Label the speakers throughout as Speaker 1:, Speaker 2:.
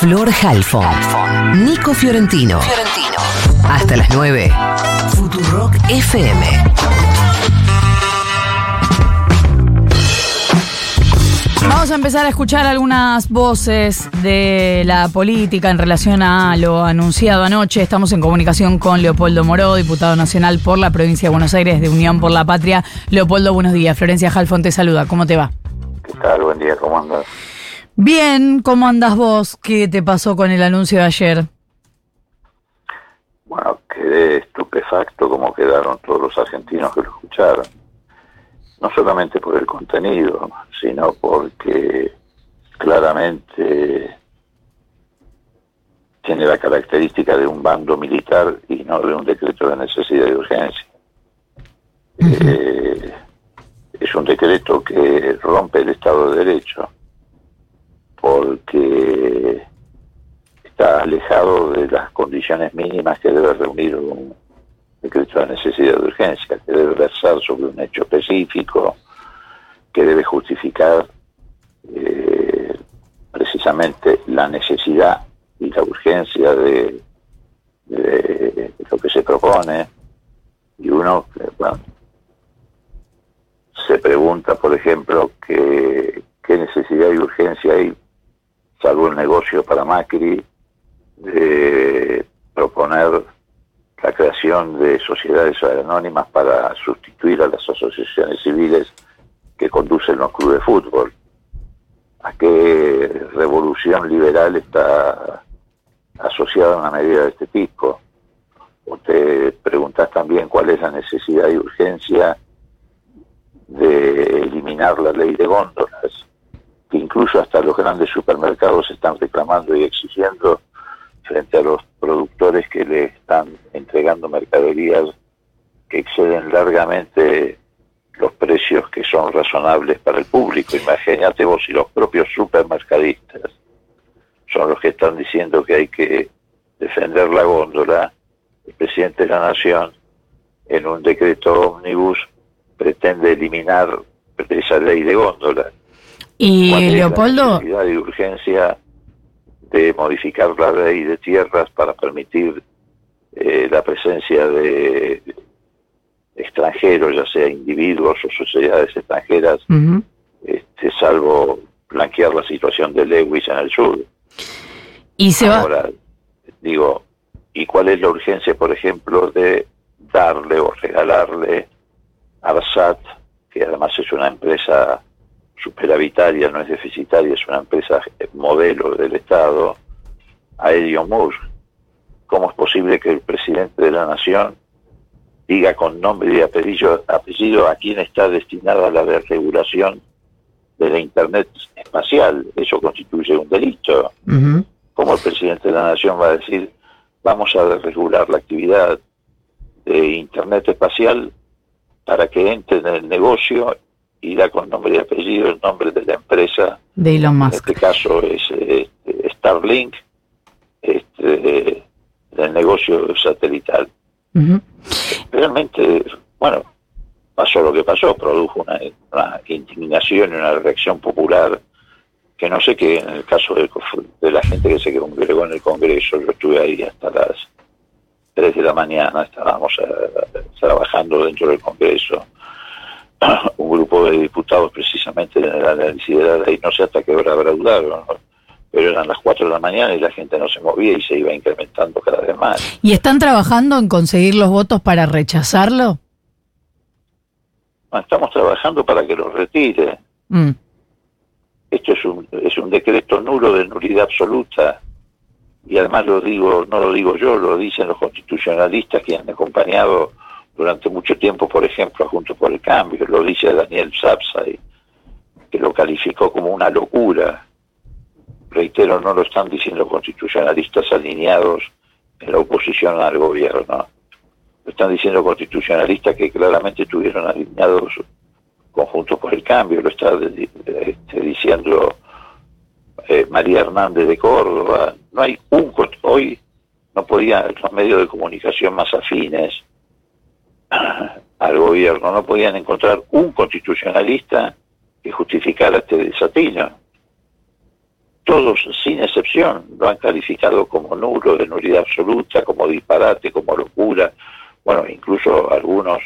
Speaker 1: Flor Halfon. Nico Fiorentino. Hasta las 9. Futurock FM.
Speaker 2: Vamos a empezar a escuchar algunas voces de la política en relación a lo anunciado anoche. Estamos en comunicación con Leopoldo Moró, diputado nacional por la provincia de Buenos Aires de Unión por la Patria. Leopoldo, buenos días. Florencia Halfon te saluda. ¿Cómo te va?
Speaker 3: ¿Qué tal? Buen día, ¿cómo andas?
Speaker 2: Bien, ¿cómo andas vos? ¿Qué te pasó con el anuncio de ayer?
Speaker 3: Bueno, quedé estupefacto como quedaron todos los argentinos que lo escucharon. No solamente por el contenido, sino porque claramente tiene la característica de un bando militar y no de un decreto de necesidad y urgencia. Eh, es un decreto que rompe el Estado de Derecho porque está alejado de las condiciones mínimas que debe reunir un decreto de necesidad de urgencia, que debe versar sobre un hecho específico, que debe justificar eh, precisamente la necesidad y la urgencia de, lo que se propone. Y uno, se pregunta, por ejemplo, que, qué necesidad y urgencia hay salvo el negocio para Macri, de proponer la creación de sociedades anónimas para sustituir a las asociaciones civiles que conducen los clubes de fútbol. ¿A qué revolución liberal está asociada una medida de este tipo? O te preguntas también cuál es la necesidad y urgencia de eliminar la ley de góndolas incluso hasta los grandes supermercados están reclamando y exigiendo frente a los productores que le están entregando mercaderías que exceden largamente los precios que son razonables para el público. Imagínate vos si los propios supermercadistas son los que están diciendo que hay que defender la góndola, el presidente de la Nación, en un decreto ómnibus, pretende eliminar esa ley de góndola.
Speaker 2: Y Leopoldo.
Speaker 3: La de urgencia de modificar la ley de tierras para permitir eh, la presencia de extranjeros, ya sea individuos o sociedades extranjeras, este, salvo blanquear la situación de Lewis en el sur.
Speaker 2: Y se
Speaker 3: Ahora, digo, ¿y cuál es la urgencia, por ejemplo, de darle o regalarle a Arsat, que además es una empresa superavitaria, no es deficitaria, es una empresa modelo del Estado, a Edio Moore. ¿Cómo es posible que el presidente de la Nación diga con nombre y apellido, apellido a quién está destinada la desregulación de la Internet espacial? Eso constituye un delito. ¿Cómo el presidente de la Nación va a decir, vamos a desregular la actividad de Internet espacial para que entre en el negocio y da con nombre y apellido el nombre de la empresa.
Speaker 2: De Elon Musk.
Speaker 3: En este caso es este, Starlink, este, del negocio satelital. Realmente, bueno, pasó lo que pasó, produjo una, indignación y una reacción popular que no sé qué en el caso de, de, la gente que se congregó en el Congreso, yo estuve ahí hasta las 3 de la mañana, estábamos eh, trabajando dentro del Congreso, un grupo de diputados precisamente en el análisis de la ley, no sé hasta qué hora habrá durado, pero eran las 4 de la mañana y la gente no se movía y se iba incrementando cada vez más.
Speaker 2: ¿Y están trabajando en conseguir los votos para rechazarlo?
Speaker 3: estamos trabajando para que lo retire. Mm. Esto es un, es un decreto nulo de nulidad absoluta y además lo digo, no lo digo yo, lo dicen los constitucionalistas que han acompañado durante mucho tiempo, por ejemplo, junto por el cambio, lo dice Daniel Sapsay, que lo calificó como una locura. Reitero, no lo están diciendo constitucionalistas alineados en la oposición al gobierno. Lo están diciendo constitucionalistas que claramente estuvieron alineados conjuntos por el cambio. Lo está este, diciendo eh, María Hernández de Córdoba. No hay un... Hoy no podían los medios de comunicación más afines gobierno. No podían encontrar un constitucionalista que justificara este desatino. todos, sin excepción, lo han calificado como nulo, de nulidad absoluta, como disparate, como locura. Bueno, incluso algunos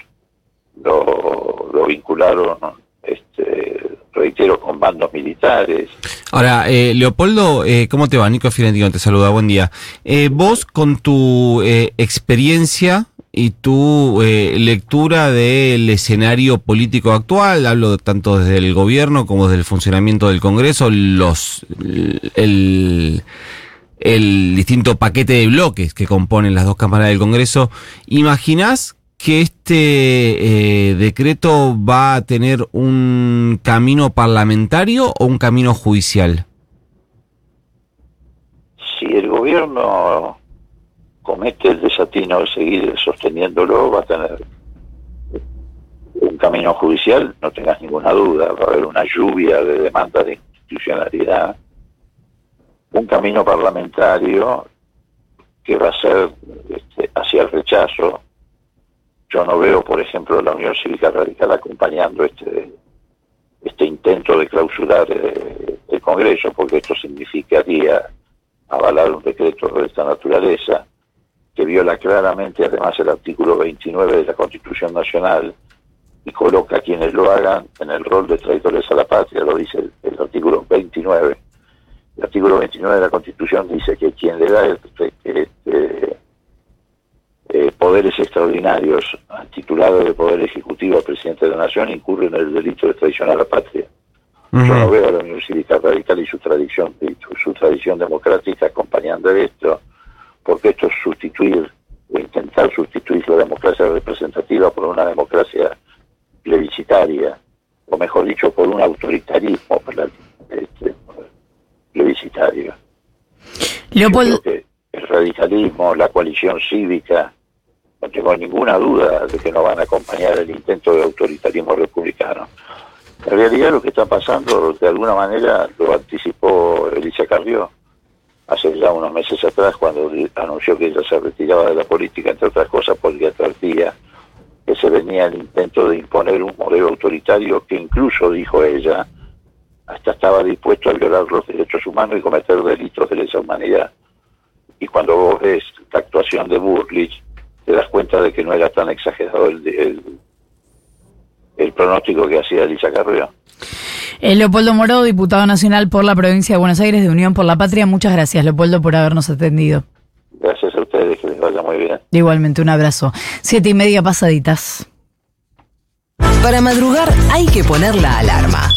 Speaker 3: lo, lo vincularon, este, reitero, con bandos militares.
Speaker 4: Ahora, eh, Leopoldo, eh, ¿cómo te va? Nico Fiorentino te saluda, buen día. Eh, vos, con tu eh, experiencia y tu eh, lectura del escenario político actual, hablo tanto desde el gobierno como desde el funcionamiento del Congreso, los el, el distinto paquete de bloques que componen las dos cámaras del Congreso, ¿imaginás que este eh, decreto va a tener un camino parlamentario o un camino judicial?
Speaker 3: Si el gobierno comete el desatino de seguir sosteniéndolo, va a tener un camino judicial, no tengas ninguna duda, va a haber una lluvia de demandas de institucionalidad, un camino parlamentario que va a ser este, hacia el rechazo. Yo no veo, por ejemplo, la Unión Cívica Radical acompañando este este intento de clausurar eh, el Congreso, porque esto significaría avalar un decreto de esta naturaleza que viola claramente además el artículo 29 de la Constitución Nacional y coloca a quienes lo hagan en el rol de traidores a la patria, lo dice el, el artículo 29. El artículo 29 de la Constitución dice que quien le da este, eh, poderes extraordinarios al titulado de Poder Ejecutivo al presidente de la Nación incurre en el delito de traición a la patria. Yo no veo a la Unión Cívica Radical y su tradición, y su, su tradición democrática acompañando esto porque esto es sustituir o intentar sustituir la democracia representativa por una democracia plebiscitaria, o mejor dicho, por un autoritarismo este, plebiscitario. Que el radicalismo, la coalición cívica, no tengo ninguna duda de que no van a acompañar el intento de autoritarismo republicano. En realidad lo que está pasando, de alguna manera, lo anticipó Elisa Carrió hace ya unos meses atrás, cuando anunció que ella se retiraba de la política, entre otras cosas porque advertía que se venía el intento de imponer un modelo autoritario que incluso, dijo ella, hasta estaba dispuesto a violar los derechos humanos y cometer delitos de lesa humanidad. Y cuando vos ves la actuación de Burlich, te das cuenta de que no era tan exagerado el, el, pronóstico que hacía Elisa Carrió.
Speaker 2: Eh, Leopoldo Moró, diputado nacional por la provincia de Buenos Aires de Unión por la Patria. Muchas gracias, Leopoldo, por habernos atendido.
Speaker 3: Gracias a ustedes, que les vaya muy bien.
Speaker 2: Igualmente, un abrazo. Siete y media pasaditas.
Speaker 1: Para madrugar hay que poner la alarma.